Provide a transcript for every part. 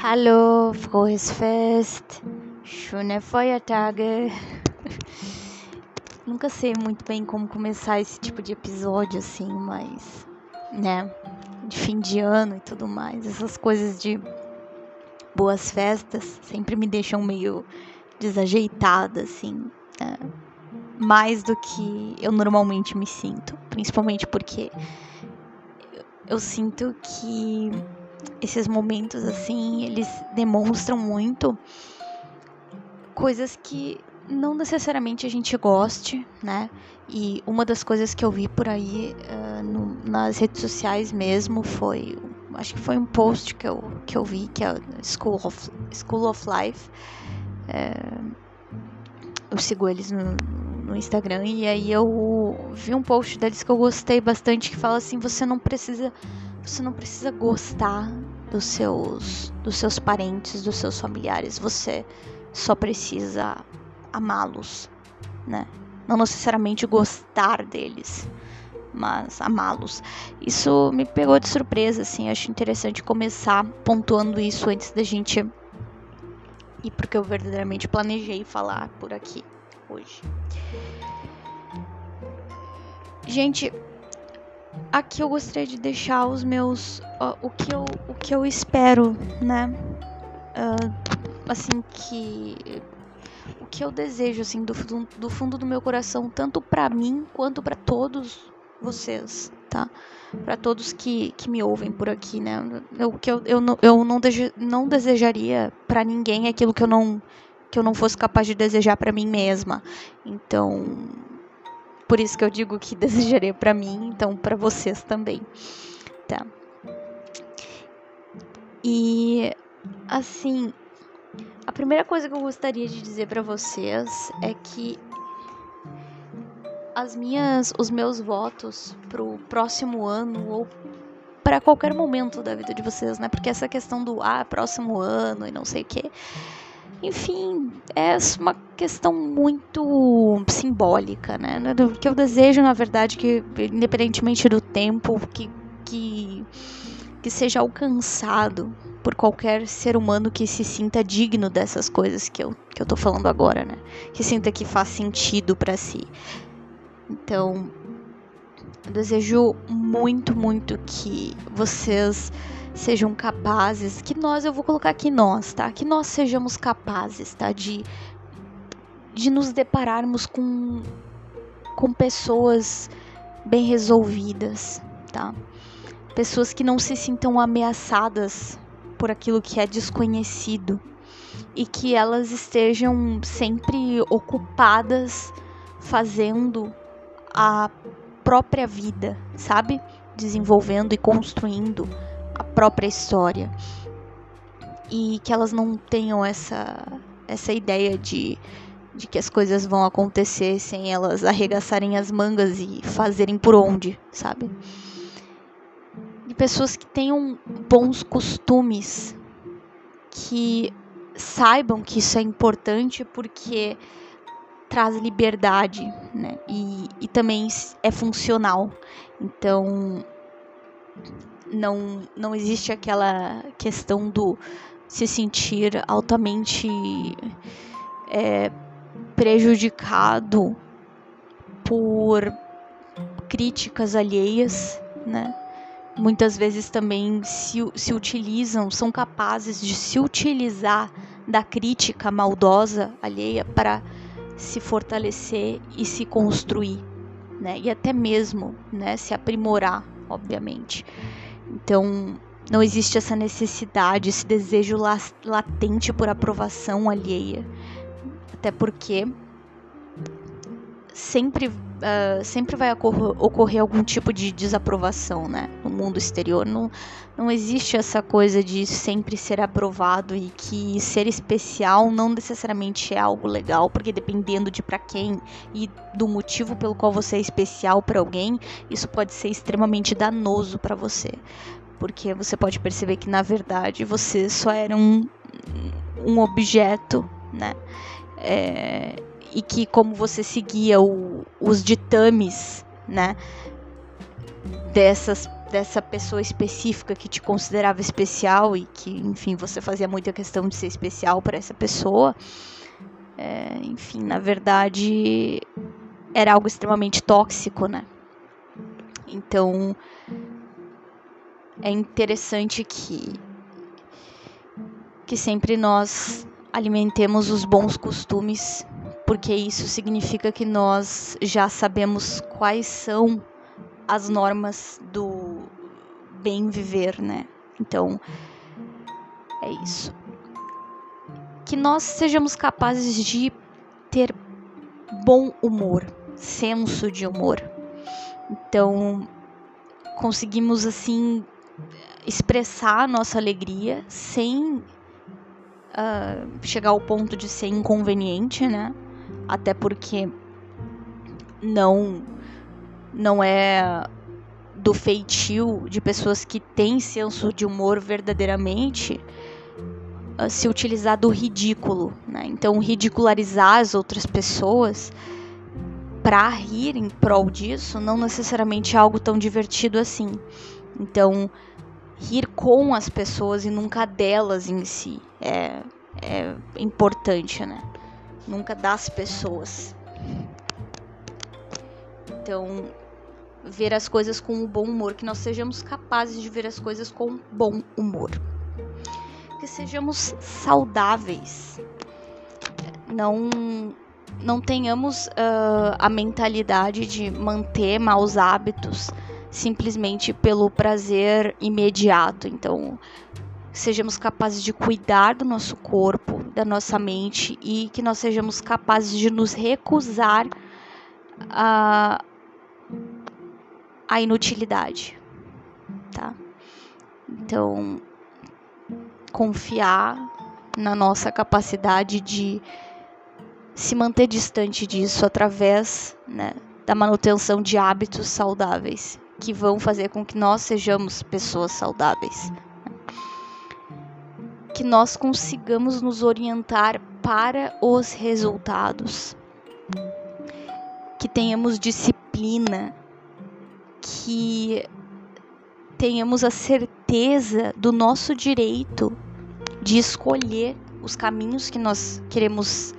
Hallo, frohes Fest, schöne Feiertage. Nunca sei muito bem como começar esse tipo de episódio assim, mas, né, de fim de ano e tudo mais, essas coisas de boas festas sempre me deixam meio desajeitada, assim, né? mais do que eu normalmente me sinto, principalmente porque eu sinto que esses momentos assim, eles demonstram muito coisas que não necessariamente a gente goste, né? E uma das coisas que eu vi por aí uh, no, nas redes sociais mesmo foi, acho que foi um post que eu, que eu vi que é School of, School of Life. É, eu sigo eles no, no Instagram e aí eu vi um post deles que eu gostei bastante que fala assim, você não precisa você não precisa gostar dos seus, dos seus parentes, dos seus familiares. Você só precisa amá-los, né? Não necessariamente gostar deles, mas amá-los. Isso me pegou de surpresa, assim. Acho interessante começar pontuando isso antes da gente ir porque eu verdadeiramente planejei falar por aqui hoje. Gente, aqui eu gostaria de deixar os meus uh, o que eu o que eu espero né? Uh, assim que o que eu desejo assim do, do fundo do meu coração tanto para mim quanto para todos vocês tá? Para todos que, que me ouvem por aqui né? O que eu, eu, não, eu não, deje, não desejaria para ninguém aquilo que eu não que eu não fosse capaz de desejar para mim mesma. Então por isso que eu digo que desejaria para mim, então para vocês também, tá? E assim, a primeira coisa que eu gostaria de dizer para vocês é que as minhas, os meus votos pro próximo ano ou para qualquer momento da vida de vocês, né? Porque essa questão do ah, próximo ano e não sei o que enfim, é uma questão muito simbólica, né? O que eu desejo, na verdade, que independentemente do tempo, que, que, que seja alcançado por qualquer ser humano que se sinta digno dessas coisas que eu, que eu tô falando agora, né? Que sinta que faz sentido para si. Então, eu desejo muito, muito que vocês sejam capazes, que nós, eu vou colocar aqui nós, tá? Que nós sejamos capazes, tá? De, de nos depararmos com, com pessoas bem resolvidas, tá? Pessoas que não se sintam ameaçadas por aquilo que é desconhecido e que elas estejam sempre ocupadas fazendo a própria vida, sabe? Desenvolvendo e construindo a própria história. E que elas não tenham essa, essa ideia de, de que as coisas vão acontecer sem elas arregaçarem as mangas e fazerem por onde, sabe? De pessoas que tenham bons costumes, que saibam que isso é importante porque traz liberdade, né? E, e também é funcional. Então, não, não existe aquela questão do se sentir altamente é, prejudicado por críticas alheias, né? Muitas vezes também se, se utilizam, são capazes de se utilizar da crítica maldosa alheia para se fortalecer e se construir, né? E até mesmo, né, se aprimorar, obviamente. Então, não existe essa necessidade, esse desejo latente por aprovação alheia. Até porque sempre, uh, sempre vai ocorrer, ocorrer, algum tipo de desaprovação né, no mundo exterior. Não, não existe essa coisa de sempre ser aprovado e que ser especial não necessariamente é algo legal, porque dependendo de para quem e do motivo pelo qual você é especial para alguém, isso pode ser extremamente danoso para você. Porque você pode perceber que na verdade você só era um, um objeto, né? É, e que como você seguia o, os ditames, né, dessas dessa pessoa específica que te considerava especial e que, enfim, você fazia muita questão de ser especial para essa pessoa. É, enfim, na verdade, era algo extremamente tóxico, né? Então, é interessante que que sempre nós alimentemos os bons costumes, porque isso significa que nós já sabemos quais são as normas do bem viver, né? Então, é isso. Que nós sejamos capazes de ter bom humor, senso de humor. Então, conseguimos assim expressar a nossa alegria sem uh, chegar ao ponto de ser inconveniente, né? Até porque não não é do feitio de pessoas que têm senso de humor verdadeiramente uh, se utilizar do ridículo, né? Então ridicularizar as outras pessoas para rir em prol disso não necessariamente é algo tão divertido assim. Então rir com as pessoas e nunca delas em si é, é importante, né? Nunca das pessoas. Então, ver as coisas com um bom humor, que nós sejamos capazes de ver as coisas com bom humor. Que sejamos saudáveis. Não não tenhamos uh, a mentalidade de manter maus hábitos simplesmente pelo prazer imediato. Então, sejamos capazes de cuidar do nosso corpo, da nossa mente e que nós sejamos capazes de nos recusar a, a inutilidade, tá? Então, confiar na nossa capacidade de se manter distante disso através né, da manutenção de hábitos saudáveis que vão fazer com que nós sejamos pessoas saudáveis. Que nós consigamos nos orientar para os resultados. Que tenhamos disciplina. Que tenhamos a certeza do nosso direito de escolher os caminhos que nós queremos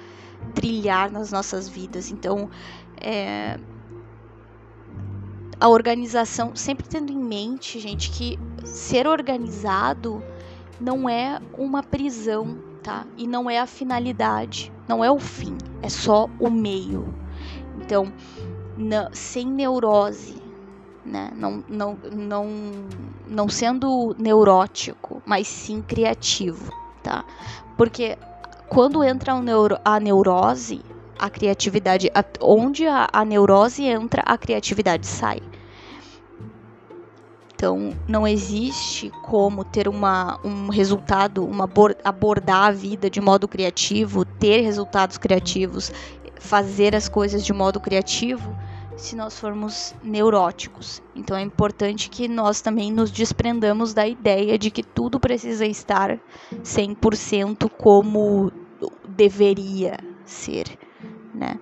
trilhar nas nossas vidas. Então, é, a organização, sempre tendo em mente, gente, que ser organizado não é uma prisão, tá? E não é a finalidade, não é o fim, é só o meio. Então, sem neurose, né? Não, não, não, não sendo neurótico, mas sim criativo, tá? Porque quando entra a neurose, a criatividade, a, onde a, a neurose entra, a criatividade sai. Então, não existe como ter uma, um resultado, uma abordar a vida de modo criativo, ter resultados criativos, fazer as coisas de modo criativo, se nós formos neuróticos. Então, é importante que nós também nos desprendamos da ideia de que tudo precisa estar 100% como deveria ser, né?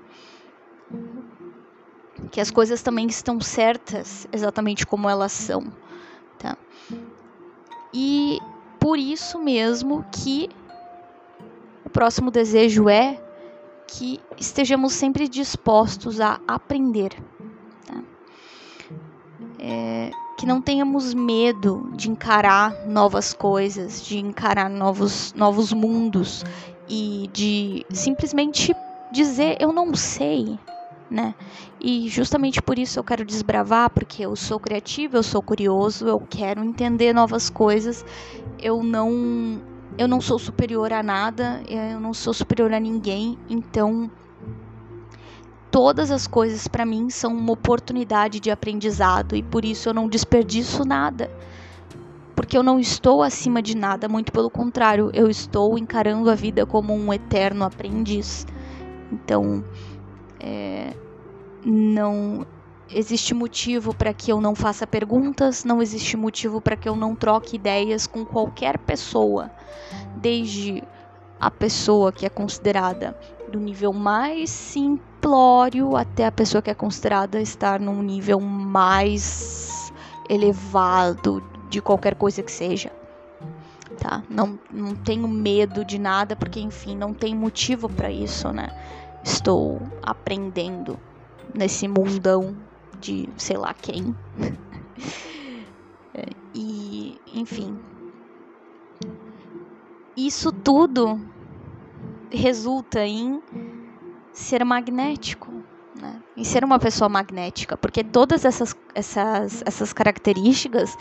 Que as coisas também estão certas exatamente como elas são. Tá? E por isso mesmo que o próximo desejo é que estejamos sempre dispostos a aprender. Tá? É, que não tenhamos medo de encarar novas coisas, de encarar novos, novos mundos e de simplesmente dizer eu não sei, né? E justamente por isso eu quero desbravar, porque eu sou criativa, eu sou curioso, eu quero entender novas coisas. Eu não eu não sou superior a nada, eu não sou superior a ninguém, então todas as coisas para mim são uma oportunidade de aprendizado e por isso eu não desperdiço nada. Porque eu não estou acima de nada, muito pelo contrário, eu estou encarando a vida como um eterno aprendiz. Então, é, não existe motivo para que eu não faça perguntas, não existe motivo para que eu não troque ideias com qualquer pessoa, desde a pessoa que é considerada do nível mais simplório até a pessoa que é considerada estar num nível mais elevado de qualquer coisa que seja. Tá? Não, não tenho medo de nada, porque enfim, não tem motivo para isso, né? Estou aprendendo nesse mundão de sei lá quem. e, enfim. Isso tudo resulta em ser magnético, né? em ser uma pessoa magnética, porque todas essas, essas, essas características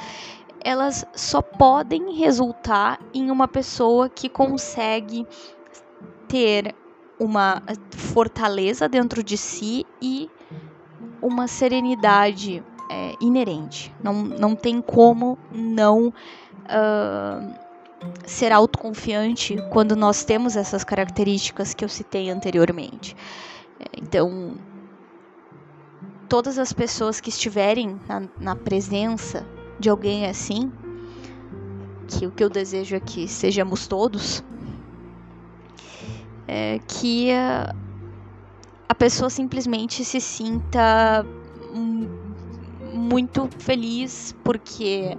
elas só podem resultar em uma pessoa que consegue ter uma fortaleza dentro de si e uma serenidade é, inerente. Não, não tem como não uh, ser autoconfiante quando nós temos essas características que eu citei anteriormente. Então, todas as pessoas que estiverem na, na presença de alguém assim, que o que eu desejo é que sejamos todos, é que a, a pessoa simplesmente se sinta muito feliz porque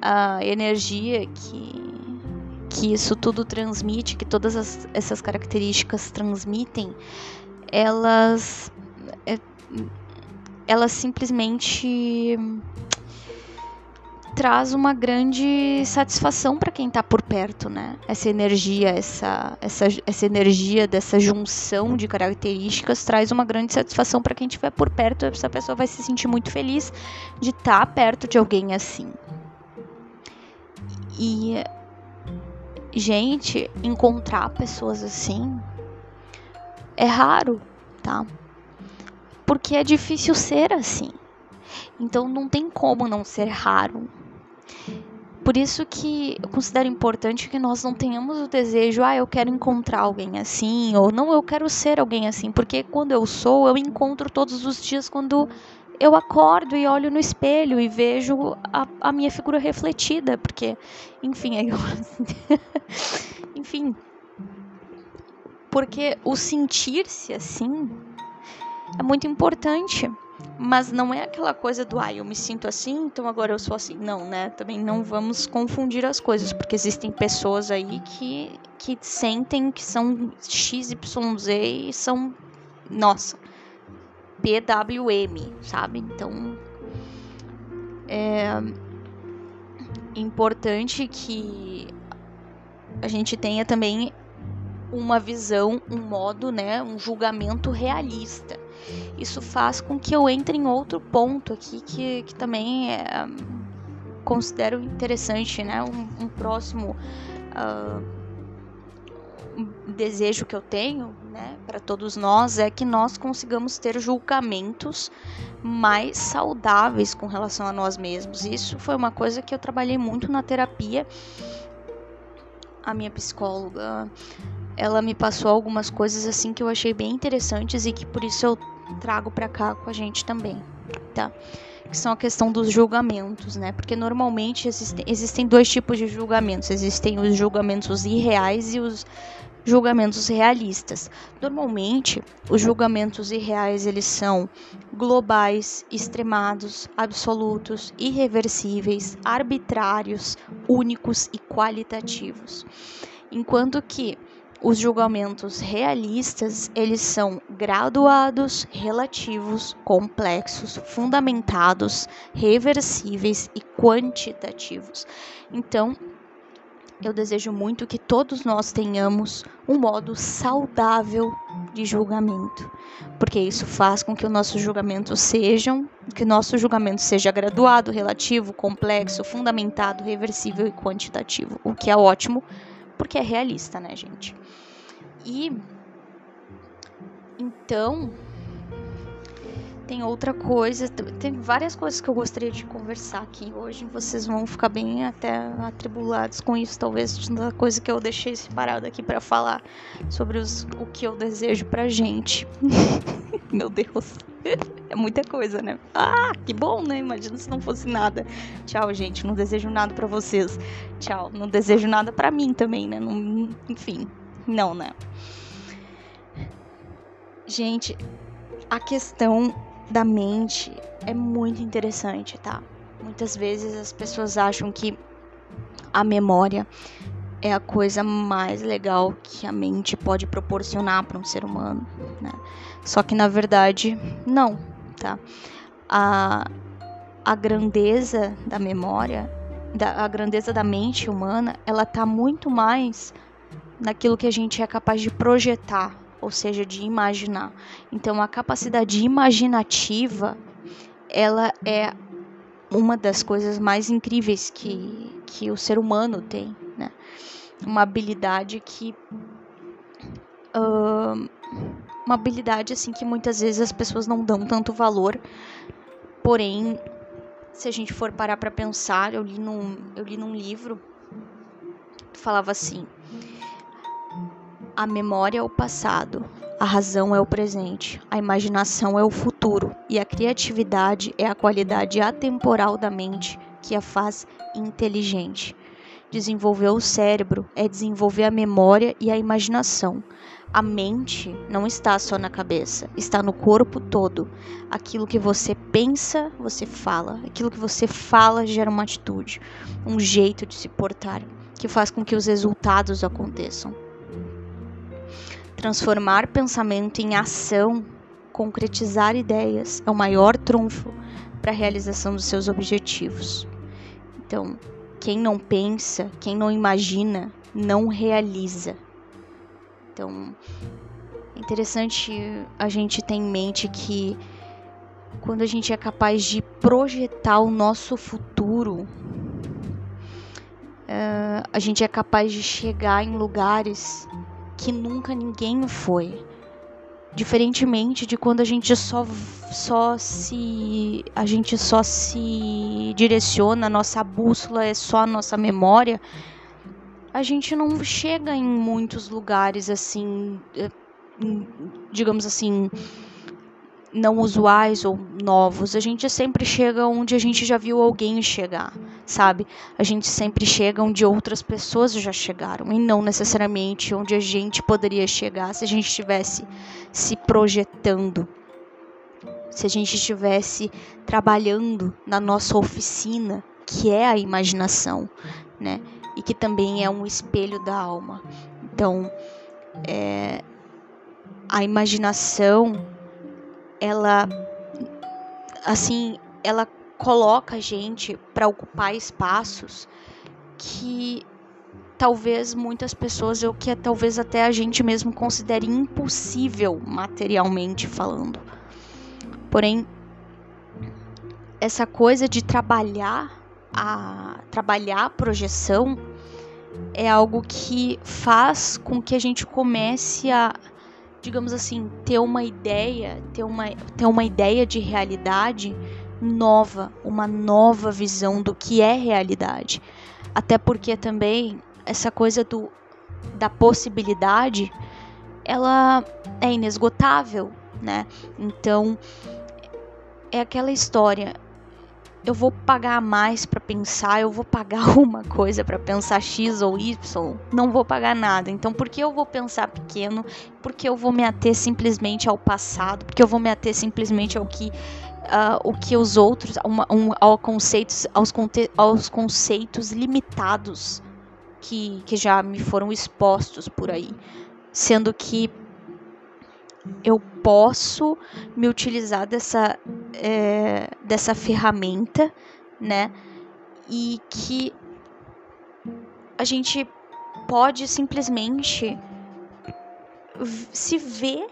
a energia que que isso tudo transmite, que todas as, essas características transmitem, elas é, elas simplesmente traz uma grande satisfação para quem está por perto, né? Essa energia, essa, essa, essa energia dessa junção de características traz uma grande satisfação para quem estiver por perto. Essa pessoa vai se sentir muito feliz de estar tá perto de alguém assim. E, gente, encontrar pessoas assim é raro, tá? Porque é difícil ser assim. Então não tem como não ser raro. Por isso que eu considero importante que nós não tenhamos o desejo, ah, eu quero encontrar alguém assim, ou não, eu quero ser alguém assim, porque quando eu sou, eu encontro todos os dias quando eu acordo e olho no espelho e vejo a, a minha figura refletida, porque, enfim, é eu, enfim, porque o sentir-se assim é muito importante. Mas não é aquela coisa do, ah, eu me sinto assim, então agora eu sou assim. Não, né? Também não vamos confundir as coisas, porque existem pessoas aí que, que sentem que são XYZ e são, nossa, PWM, sabe? Então, é importante que a gente tenha também uma visão, um modo, né, um julgamento realista isso faz com que eu entre em outro ponto aqui que, que também é, considero interessante, né? Um, um próximo uh, desejo que eu tenho, né, para todos nós é que nós consigamos ter julgamentos mais saudáveis com relação a nós mesmos. Isso foi uma coisa que eu trabalhei muito na terapia. A minha psicóloga, ela me passou algumas coisas assim que eu achei bem interessantes e que por isso eu trago para cá com a gente também, tá? Que são a questão dos julgamentos, né? Porque normalmente existem, existem dois tipos de julgamentos. Existem os julgamentos irreais e os julgamentos realistas. Normalmente, os julgamentos irreais eles são globais, extremados, absolutos, irreversíveis, arbitrários, únicos e qualitativos. Enquanto que os julgamentos realistas, eles são graduados, relativos, complexos, fundamentados, reversíveis e quantitativos. Então, eu desejo muito que todos nós tenhamos um modo saudável de julgamento, porque isso faz com que o nosso julgamento sejam, que nosso julgamento seja graduado, relativo, complexo, fundamentado, reversível e quantitativo, o que é ótimo, porque é realista, né, gente? E então tem outra coisa, tem várias coisas que eu gostaria de conversar aqui hoje. Vocês vão ficar bem até atribulados com isso, talvez da coisa que eu deixei separada aqui para falar sobre os, o que eu desejo pra gente. Meu Deus. É muita coisa, né? Ah, que bom, né? Imagina se não fosse nada. Tchau, gente. Não desejo nada para vocês. Tchau. Não desejo nada para mim também, né? Não, enfim, não, né? Gente, a questão da mente é muito interessante, tá? Muitas vezes as pessoas acham que a memória é a coisa mais legal que a mente pode proporcionar para um ser humano, né? Só que na verdade não, tá? A, a grandeza da memória, da, a grandeza da mente humana, ela tá muito mais naquilo que a gente é capaz de projetar, ou seja, de imaginar. Então a capacidade imaginativa, ela é uma das coisas mais incríveis que, que o ser humano tem, né? Uma habilidade que uh, uma habilidade assim que muitas vezes as pessoas não dão tanto valor. Porém, se a gente for parar para pensar, eu li num eu li num livro que falava assim: a memória é o passado, a razão é o presente, a imaginação é o futuro e a criatividade é a qualidade atemporal da mente que a faz inteligente. Desenvolver o cérebro é desenvolver a memória e a imaginação. A mente não está só na cabeça, está no corpo todo. Aquilo que você pensa, você fala. Aquilo que você fala gera uma atitude, um jeito de se portar, que faz com que os resultados aconteçam. Transformar pensamento em ação, concretizar ideias, é o maior trunfo para a realização dos seus objetivos. Então, quem não pensa, quem não imagina, não realiza. Então, é interessante a gente ter em mente que quando a gente é capaz de projetar o nosso futuro, uh, a gente é capaz de chegar em lugares que nunca ninguém foi. Diferentemente de quando a gente só, só se a gente só se direciona, a nossa bússola é só a nossa memória, a gente não chega em muitos lugares assim, eh, digamos assim, não usuais ou novos. A gente sempre chega onde a gente já viu alguém chegar, sabe? A gente sempre chega onde outras pessoas já chegaram e não necessariamente onde a gente poderia chegar se a gente estivesse se projetando. Se a gente estivesse trabalhando na nossa oficina, que é a imaginação, né? E que também é um espelho da alma. Então, é, a imaginação ela assim, ela coloca a gente para ocupar espaços que talvez muitas pessoas ou que talvez até a gente mesmo considere impossível materialmente falando. Porém, essa coisa de trabalhar a trabalhar a projeção é algo que faz com que a gente comece a digamos assim, ter uma ideia, ter uma, ter uma ideia de realidade nova, uma nova visão do que é realidade. Até porque também essa coisa do, da possibilidade, ela é inesgotável, né? Então, é aquela história, eu vou pagar mais para pensar, eu vou pagar uma coisa para pensar X ou Y, não vou pagar nada. Então, por que eu vou pensar pequeno? Por que eu vou me ater simplesmente ao passado? Por que eu vou me ater simplesmente ao que uh, o que os outros, uma, um, ao conceitos, aos, aos conceitos limitados que, que já me foram expostos por aí, sendo que eu posso me utilizar dessa, é, dessa ferramenta, né? E que a gente pode simplesmente se ver,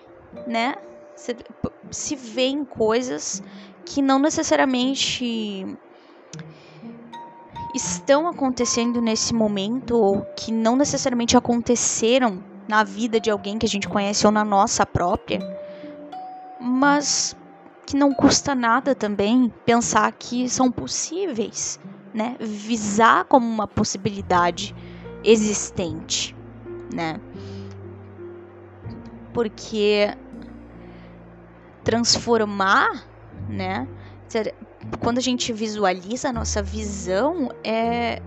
né? Se, se ver em coisas que não necessariamente estão acontecendo nesse momento ou que não necessariamente aconteceram na vida de alguém que a gente conhece ou na nossa própria, mas que não custa nada também pensar que são possíveis, né? Visar como uma possibilidade existente, né? Porque transformar, né? Quando a gente visualiza a nossa visão, é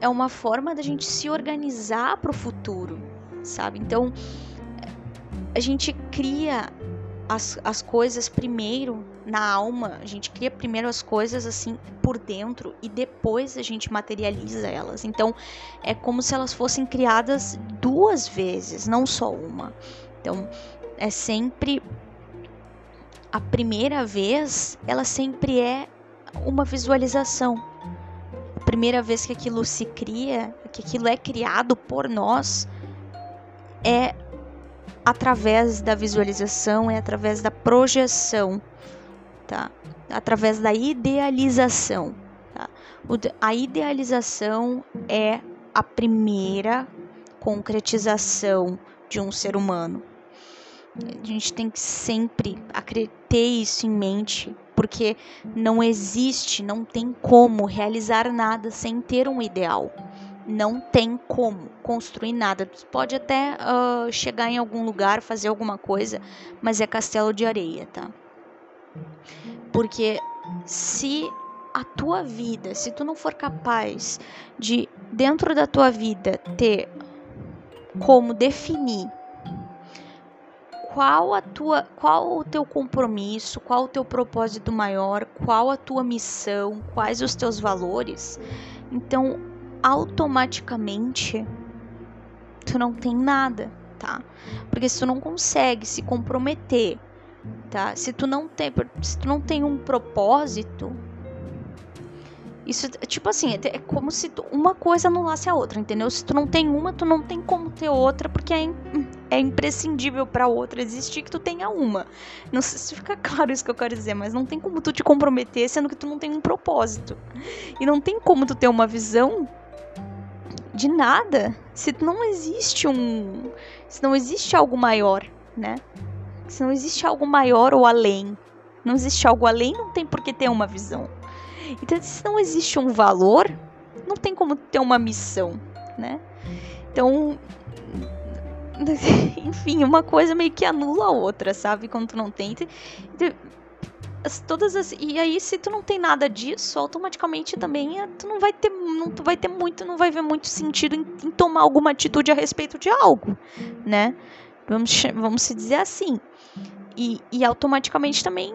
é uma forma da gente se organizar para o futuro, sabe? Então, a gente cria as, as coisas primeiro na alma, a gente cria primeiro as coisas assim por dentro e depois a gente materializa elas. Então é como se elas fossem criadas duas vezes, não só uma. Então é sempre a primeira vez, ela sempre é uma visualização. Primeira vez que aquilo se cria, que aquilo é criado por nós, é através da visualização, é através da projeção tá? Através da idealização. Tá? A idealização é a primeira concretização de um ser humano. A gente tem que sempre ter isso em mente, porque não existe, não tem como realizar nada sem ter um ideal. Não tem como construir nada. Você pode até uh, chegar em algum lugar, fazer alguma coisa, mas é castelo de areia, tá? Porque se a tua vida, se tu não for capaz de dentro da tua vida ter como definir qual a tua, qual o teu compromisso, qual o teu propósito maior, qual a tua missão, quais os teus valores, então automaticamente tu não tem nada, tá? Porque se tu não consegue se comprometer tá? Se tu não tem, se tu não tem um propósito, isso tipo assim, é, é como se uma coisa anulasse a outra, entendeu? Se tu não tem uma, tu não tem como ter outra, porque é, é imprescindível para outra existir que tu tenha uma. Não sei se fica claro isso que eu quero dizer, mas não tem como tu te comprometer sendo que tu não tem um propósito. E não tem como tu ter uma visão de nada se não existe um, se não existe algo maior, né? Se não existe algo maior ou além, não existe algo além, não tem por que ter uma visão. Então, se não existe um valor, não tem como ter uma missão, né? Então, enfim, uma coisa meio que anula a outra, sabe? Quando tu não tem. Todas as, e aí, se tu não tem nada disso, automaticamente também é, tu não vai ter, não tu vai ter muito, não vai ver muito sentido em, em tomar alguma atitude a respeito de algo, né? Vamos, vamos se dizer assim. E, e automaticamente também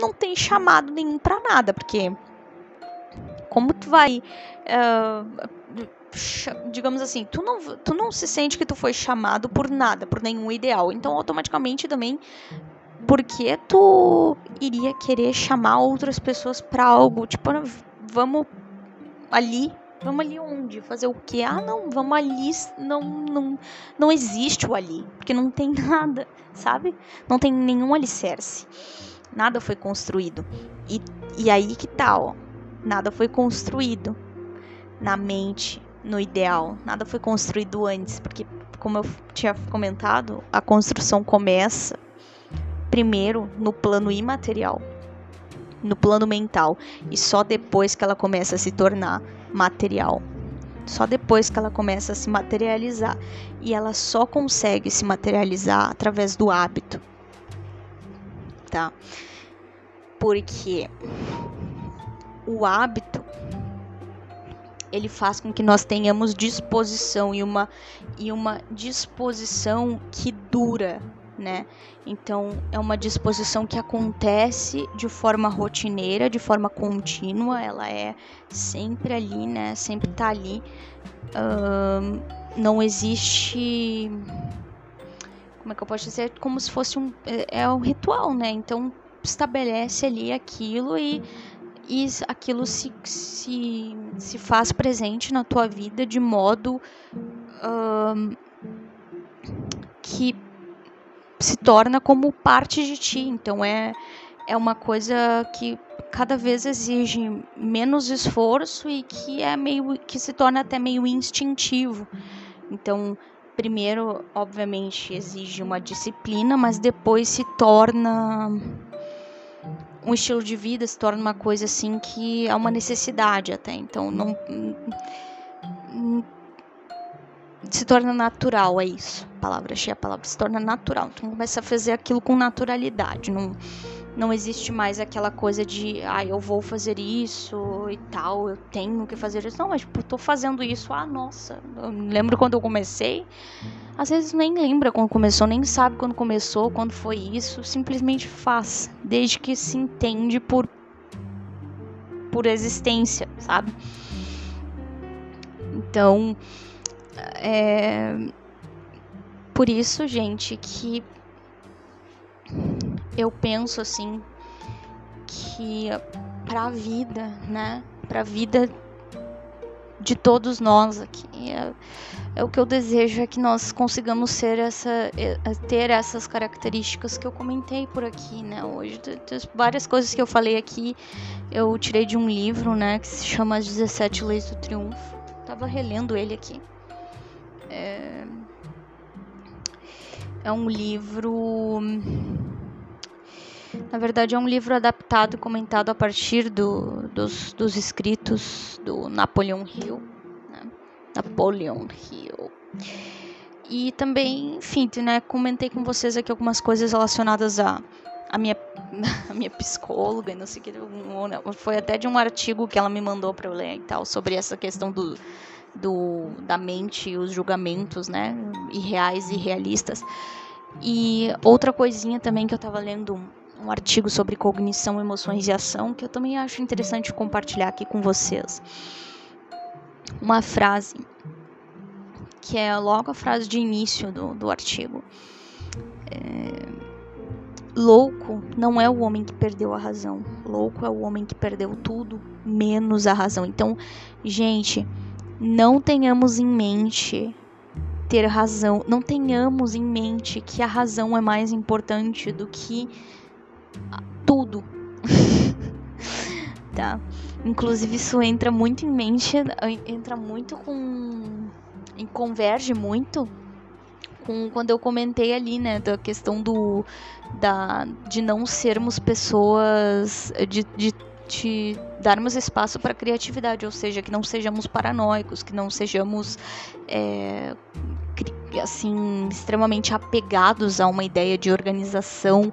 não tem chamado nenhum para nada, porque como tu vai. Uh, digamos assim, tu não, tu não se sente que tu foi chamado por nada, por nenhum ideal. Então, automaticamente também, porque tu iria querer chamar outras pessoas para algo? Tipo, vamos ali Vamos ali onde? Fazer o quê? Ah, não, vamos ali. Não, não, não existe o ali, porque não tem nada, sabe? Não tem nenhum alicerce. Nada foi construído. E, e aí que tal? Tá, nada foi construído na mente, no ideal. Nada foi construído antes, porque, como eu tinha comentado, a construção começa primeiro no plano imaterial, no plano mental, e só depois que ela começa a se tornar material. Só depois que ela começa a se materializar. E ela só consegue se materializar através do hábito. Tá? Porque o hábito ele faz com que nós tenhamos disposição e uma, e uma disposição que dura, né? Então, é uma disposição que acontece de forma rotineira, de forma contínua, ela é sempre ali, né? Sempre tá ali. Um, não existe. Como é que eu posso dizer? Como se fosse um. É, é um ritual, né? Então, estabelece ali aquilo e, e aquilo se, se, se faz presente na tua vida de modo. Que se torna como parte de ti. Então é, é uma coisa que cada vez exige menos esforço e que é meio que se torna até meio instintivo. Então, primeiro, obviamente, exige uma disciplina, mas depois se torna um estilo de vida, se torna uma coisa assim que é uma necessidade até. Então, não se torna natural, é isso. A palavra, achei a palavra, se torna natural. Então começa a fazer aquilo com naturalidade. Não, não existe mais aquela coisa de, ah, eu vou fazer isso e tal, eu tenho que fazer isso. Não, mas tipo, tô fazendo isso, ah, nossa, eu lembro quando eu comecei. Às vezes nem lembra quando começou, nem sabe quando começou, quando foi isso, simplesmente faz, desde que se entende por por existência, sabe? Então, é por isso, gente, que eu penso assim que para a vida, né? Para a vida de todos nós aqui. É, é, o que eu desejo é que nós consigamos ser essa, é, é, ter essas características que eu comentei por aqui, né? Hoje, várias coisas que eu falei aqui, eu tirei de um livro, né? Que se chama As 17 Leis do Triunfo. Tava relendo ele aqui. É, é um livro na verdade, é um livro adaptado e comentado a partir do, dos, dos escritos do Napoleon Hill. Né? Napoleon Hill. E também, enfim, né, comentei com vocês aqui algumas coisas relacionadas a, a minha, a minha psicóloga e não sei o que. Foi até de um artigo que ela me mandou para eu ler e tal, sobre essa questão do, do, da mente e os julgamentos, né, irreais e realistas. E outra coisinha também que eu estava lendo um artigo sobre cognição, emoções e ação que eu também acho interessante compartilhar aqui com vocês. Uma frase que é logo a frase de início do, do artigo. É, louco não é o homem que perdeu a razão. Louco é o homem que perdeu tudo menos a razão. Então, gente, não tenhamos em mente ter razão. Não tenhamos em mente que a razão é mais importante do que tudo. tá? Inclusive isso entra muito em mente, entra muito com e converge muito com quando eu comentei ali, né, da questão do da de não sermos pessoas de, de, de darmos espaço para criatividade, ou seja, que não sejamos paranoicos, que não sejamos é, assim extremamente apegados a uma ideia de organização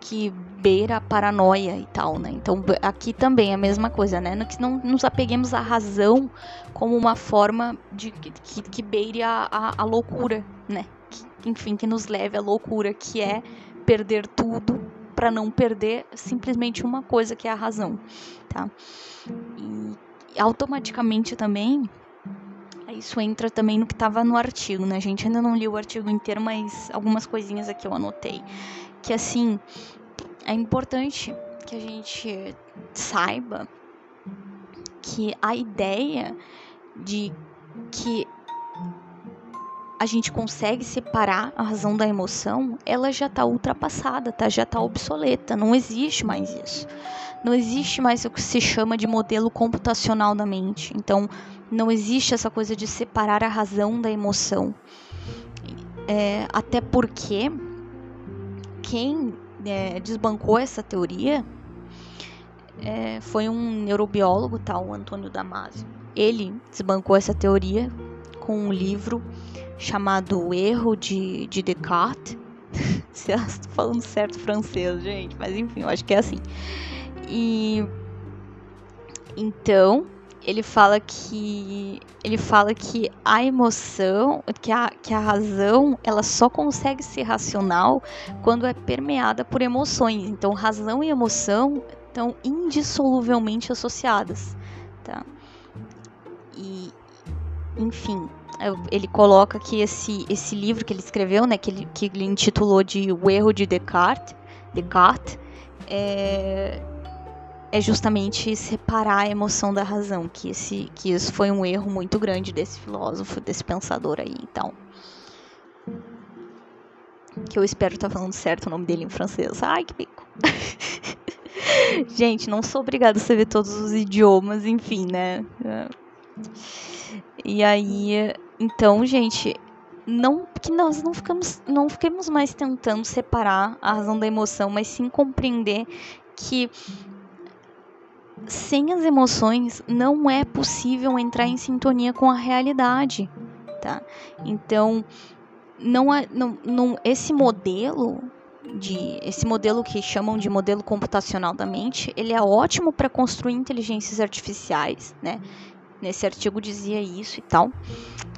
que beira a paranoia e tal, né? Então aqui também é a mesma coisa, né? Que não nos apeguemos à razão como uma forma de que, que beire a, a, a loucura, né? Que, enfim, que nos leve à loucura, que é perder tudo para não perder simplesmente uma coisa que é a razão, tá? E automaticamente também isso entra também no que estava no artigo, né? A gente ainda não li o artigo inteiro, mas algumas coisinhas aqui eu anotei. Que assim, é importante que a gente saiba que a ideia de que a gente consegue separar a razão da emoção, ela já está ultrapassada, tá? Já está obsoleta, não existe mais isso. Não existe mais o que se chama de modelo computacional da mente. Então, não existe essa coisa de separar a razão da emoção. É, até porque quem é, desbancou essa teoria é, foi um neurobiólogo, tal, o Antônio Damasio. Ele desbancou essa teoria com um livro chamado O Erro de, de Descartes. Se eu estou falando certo francês, gente, mas enfim, eu acho que é assim. E então ele fala que ele fala que a emoção, que a, que a razão, ela só consegue ser racional quando é permeada por emoções. Então, razão e emoção estão indissoluvelmente associadas, tá? E, enfim, ele coloca que esse, esse livro que ele escreveu, né, que ele, que ele intitulou de O Erro de Descartes, Descartes é, é justamente separar a emoção da razão, que, esse, que isso foi um erro muito grande desse filósofo, desse pensador aí, então. Que eu espero estar tá falando certo o nome dele em francês. Ai, que bico. Gente, não sou obrigada a saber todos os idiomas, enfim, né? E aí, então, gente, não que nós não ficamos não fiquemos mais tentando separar a razão da emoção, mas sim compreender que sem as emoções não é possível entrar em sintonia com a realidade, tá? Então, não, é, não, não esse modelo de esse modelo que chamam de modelo computacional da mente, ele é ótimo para construir inteligências artificiais, né? Nesse artigo dizia isso e tal,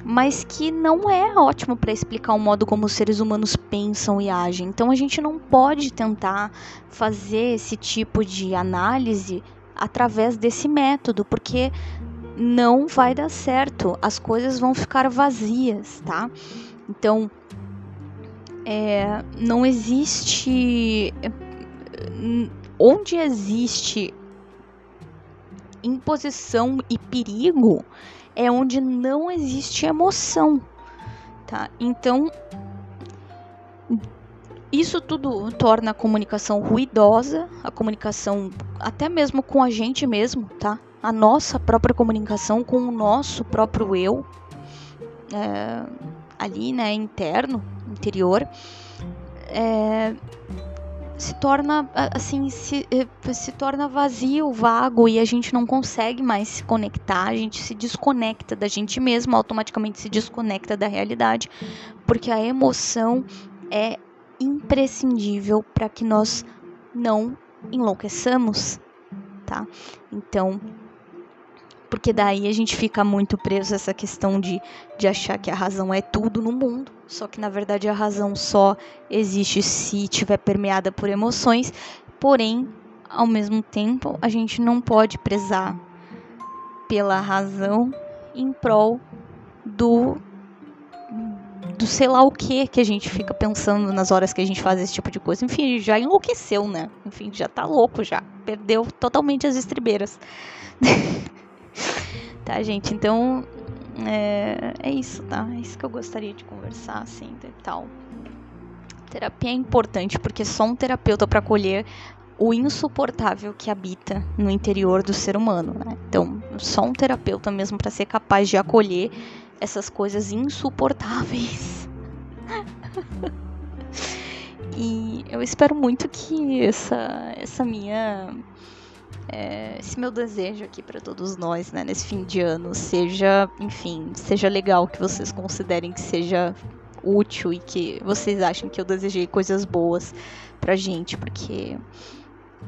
mas que não é ótimo para explicar o modo como os seres humanos pensam e agem. Então a gente não pode tentar fazer esse tipo de análise através desse método, porque não vai dar certo, as coisas vão ficar vazias, tá? Então, é, não existe. Onde existe imposição e perigo é onde não existe emoção, tá? Então, isso tudo torna a comunicação ruidosa, a comunicação até mesmo com a gente mesmo, tá? A nossa própria comunicação com o nosso próprio eu, é, ali, né, interno, interior, é, se torna assim se, é, se torna vazio, vago e a gente não consegue mais se conectar, a gente se desconecta da gente mesmo, automaticamente se desconecta da realidade, porque a emoção é imprescindível para que nós não enlouqueçamos, tá? Então, porque daí a gente fica muito preso a essa questão de, de achar que a razão é tudo no mundo, só que na verdade a razão só existe se estiver permeada por emoções, porém, ao mesmo tempo, a gente não pode prezar pela razão em prol do do sei lá o que que a gente fica pensando nas horas que a gente faz esse tipo de coisa. Enfim, já enlouqueceu, né? Enfim, já tá louco já. Perdeu totalmente as estribeiras. tá, gente? Então, é, é isso, tá? É isso que eu gostaria de conversar, assim, e tal. Terapia é importante porque só um terapeuta para acolher o insuportável que habita no interior do ser humano, né? Então, só um terapeuta mesmo para ser capaz de acolher essas coisas insuportáveis. e eu espero muito que essa essa minha é, esse meu desejo aqui para todos nós, né, nesse fim de ano, seja, enfim, seja legal, que vocês considerem que seja útil e que vocês achem que eu desejei coisas boas pra gente, porque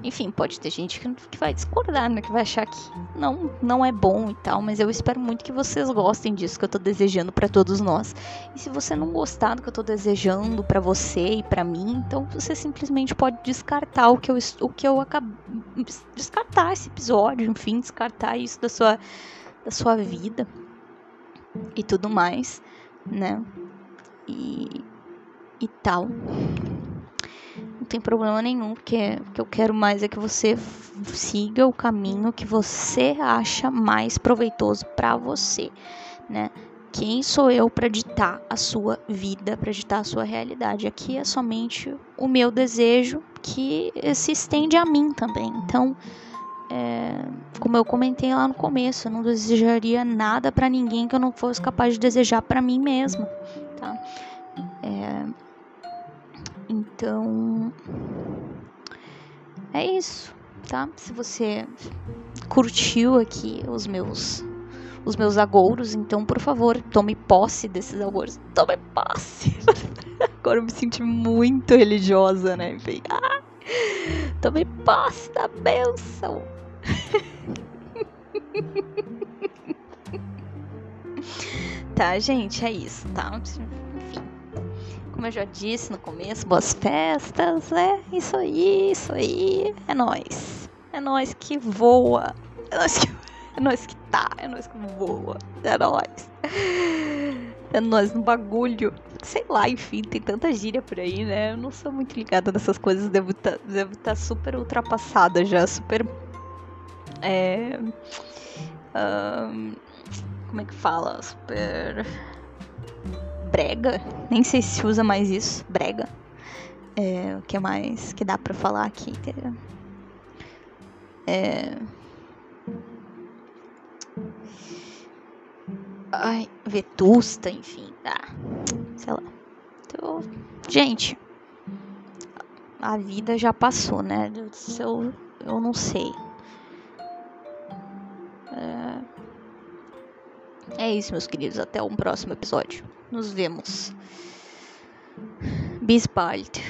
enfim, pode ter gente que, vai discordar, né? Que vai achar que não, não é bom e tal. Mas eu espero muito que vocês gostem disso que eu tô desejando para todos nós. E se você não gostar do que eu tô desejando para você e para mim, então você simplesmente pode descartar o que eu, o que eu acabo. Descartar esse episódio, enfim, descartar isso da sua, da sua vida e tudo mais, né? E, e tal tem problema nenhum, porque o que eu quero mais é que você siga o caminho que você acha mais proveitoso para você, né? Quem sou eu para ditar a sua vida, para ditar a sua realidade? Aqui é somente o meu desejo que se estende a mim também. Então, é, como eu comentei lá no começo, eu não desejaria nada para ninguém que eu não fosse capaz de desejar para mim mesma, tá? Então, é isso, tá? Se você curtiu aqui os meus os meus agouros, então por favor, tome posse desses agouros. Tome posse. Agora eu me senti muito religiosa, né? Enfim, ah, tome posse da bênção. tá, gente, é isso, tá? Como eu já disse no começo, boas festas, é isso aí, isso aí, é nós, é nós que voa, é nós que, é nós que tá, é nós que voa, é nós, é nós no bagulho, sei lá, enfim, tem tanta gíria por aí, né? Eu não sou muito ligada nessas coisas, devo estar tá, devo tá super ultrapassada já, super, é, um, como é que fala, super brega. Nem sei se usa mais isso. Brega. É, o que mais que dá pra falar aqui? É. Ai, vetusta, enfim. Ah, sei lá. Então, gente, a vida já passou, né? Eu, eu não sei. É... é isso, meus queridos. Até um próximo episódio. Nos vemos. Bis bald.